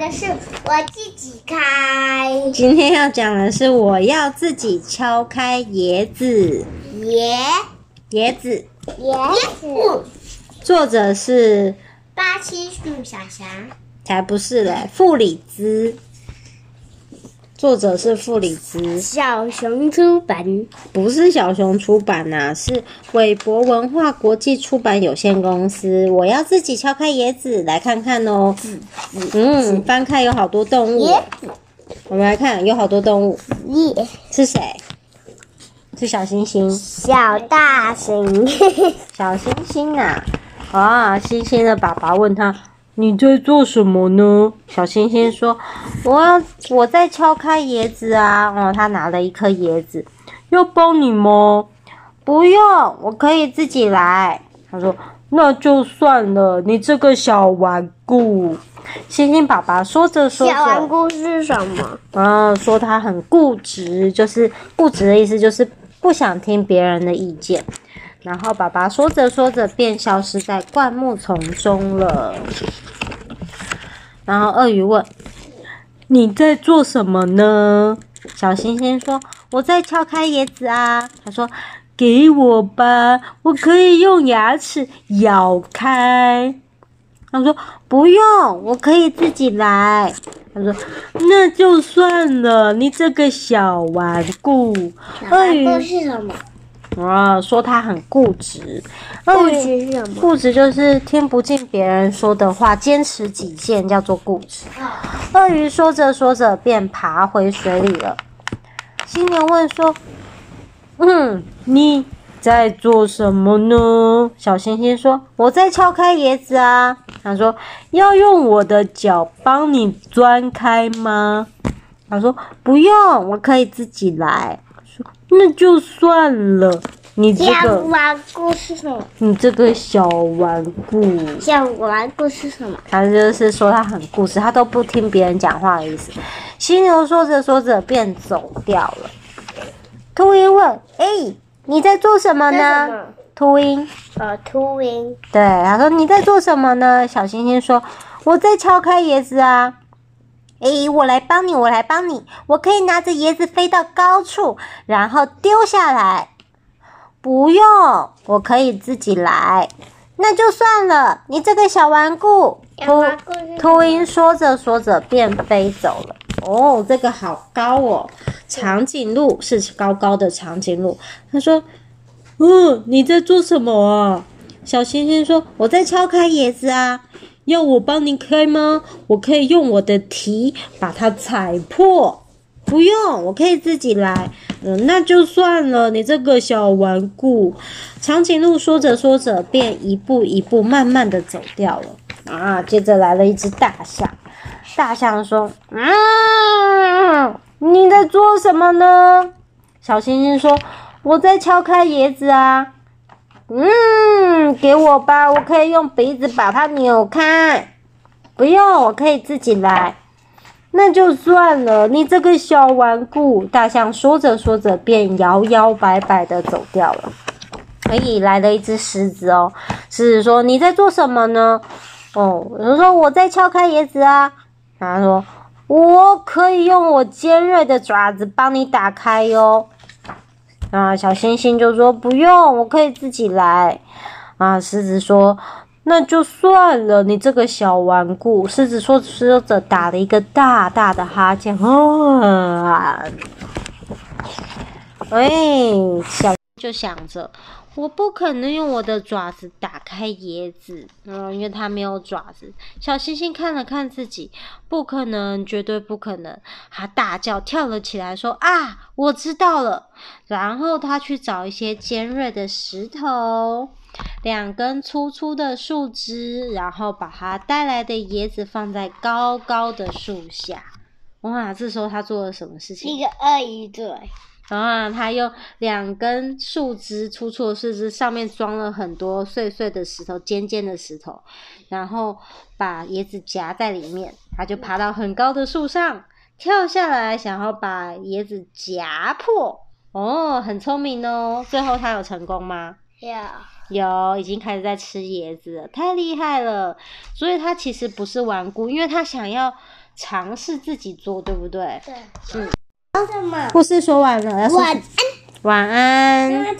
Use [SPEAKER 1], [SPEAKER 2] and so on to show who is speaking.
[SPEAKER 1] 的是我自己开。
[SPEAKER 2] 今天要讲的是我要自己敲开椰子。
[SPEAKER 1] 椰
[SPEAKER 2] 椰子
[SPEAKER 1] 椰子。
[SPEAKER 2] 作者是
[SPEAKER 1] 巴西树小侠。
[SPEAKER 2] 才不是嘞，傅里兹。作者是傅里兹，
[SPEAKER 1] 小熊出版，
[SPEAKER 2] 不是小熊出版呐、啊，是韦伯文化国际出版有限公司。我要自己敲开椰子来看看哦。嗯，翻开有好多动物。我们来看，有好多动物。
[SPEAKER 1] 耶，
[SPEAKER 2] 是谁？是小星星。
[SPEAKER 1] 小大星。
[SPEAKER 2] 小星星啊！啊，星星的爸爸问他。你在做什么呢？小星星说：“我要我在敲开椰子啊。”哦，他拿了一颗椰子，要帮你吗？不用，我可以自己来。他说：“那就算了，你这个小顽固。”星星爸爸说着说着，
[SPEAKER 1] 小顽固是什么？
[SPEAKER 2] 啊，说他很固执，就是固执的意思，就是不想听别人的意见。然后爸爸说着说着便消失在灌木丛中了。然后鳄鱼问：“你在做什么呢？”小星星说：“我在撬开椰子啊。”他说：“给我吧，我可以用牙齿咬开。”他说：“不用，我可以自己来。”他说：“那就算了，你这个小顽固。”鳄鱼
[SPEAKER 1] 是什么？
[SPEAKER 2] 啊，说他很固执。
[SPEAKER 1] 固执是什么？
[SPEAKER 2] 固执就是听不进别人说的话，坚持己见，叫做固执。鳄鱼说着说着便爬回水里了。犀牛问说：“嗯，你在做什么呢？”小星星说：“我在敲开椰子啊。”他说：“要用我的脚帮你钻开吗？”他说：“不用，我可以自己来。”那就算了，你这个
[SPEAKER 1] 小顽固是什么？
[SPEAKER 2] 你这个小顽固。
[SPEAKER 1] 小顽固是什么？
[SPEAKER 2] 他就是说他很固执，他都不听别人讲话的意思。犀牛说着说着便走掉了。秃鹰问：“哎、欸，你在做什么呢？”秃鹰。
[SPEAKER 1] 呃，秃鹰。
[SPEAKER 2] 对，他说：“你在做什么呢？”小星星说：“我在敲开椰子啊。”诶，我来帮你，我来帮你，我可以拿着椰子飞到高处，然后丢下来。不用，我可以自己来。那就算了，你这个小顽固。秃秃鹰说着说着便飞走了。哦，这个好高哦，长颈鹿是高高的长颈鹿。他说：“嗯，你在做什么啊？”小星星说：“我在敲开椰子啊。”要我帮你开吗？我可以用我的蹄把它踩破。不用，我可以自己来。嗯，那就算了。你这个小顽固。长颈鹿说着说着，便一步一步慢慢的走掉了。啊，接着来了一只大象。大象说：“嗯，你在做什么呢？”小星星说：“我在敲开椰子啊。”嗯，给我吧，我可以用鼻子把它扭开。不用，我可以自己来。那就算了，你这个小顽固。大象说着说着，便摇摇摆摆的走掉了。可以来了一只狮子哦。狮子说：“你在做什么呢？”哦，我说：“我在敲开椰子啊。”他说：“我可以用我尖锐的爪子帮你打开哟。”啊，小星星就说不用，我可以自己来。啊，狮子说那就算了，你这个小顽固。狮子说着说着打了一个大大的哈欠。啊，哎，小就想着。我不可能用我的爪子打开椰子，嗯，因为它没有爪子。小星星看了看自己，不可能，绝对不可能。他大叫，跳了起来，说：“啊，我知道了！”然后他去找一些尖锐的石头，两根粗粗的树枝，然后把他带来的椰子放在高高的树下。哇，这时候他做了什么事情？
[SPEAKER 1] 一个鳄鱼嘴。
[SPEAKER 2] 然后他用两根树枝，粗粗的树枝，上面装了很多碎碎的石头，尖尖的石头，然后把椰子夹在里面。他就爬到很高的树上，跳下来，想要把椰子夹破。哦，很聪明哦。最后他有成功吗？
[SPEAKER 1] 有，
[SPEAKER 2] 有，已经开始在吃椰子了，太厉害了。所以他其实不是顽固，因为他想要尝试自己做，对不对？
[SPEAKER 1] 对。
[SPEAKER 2] 嗯。故事说完了，要说
[SPEAKER 1] 晚安。
[SPEAKER 2] 晚安。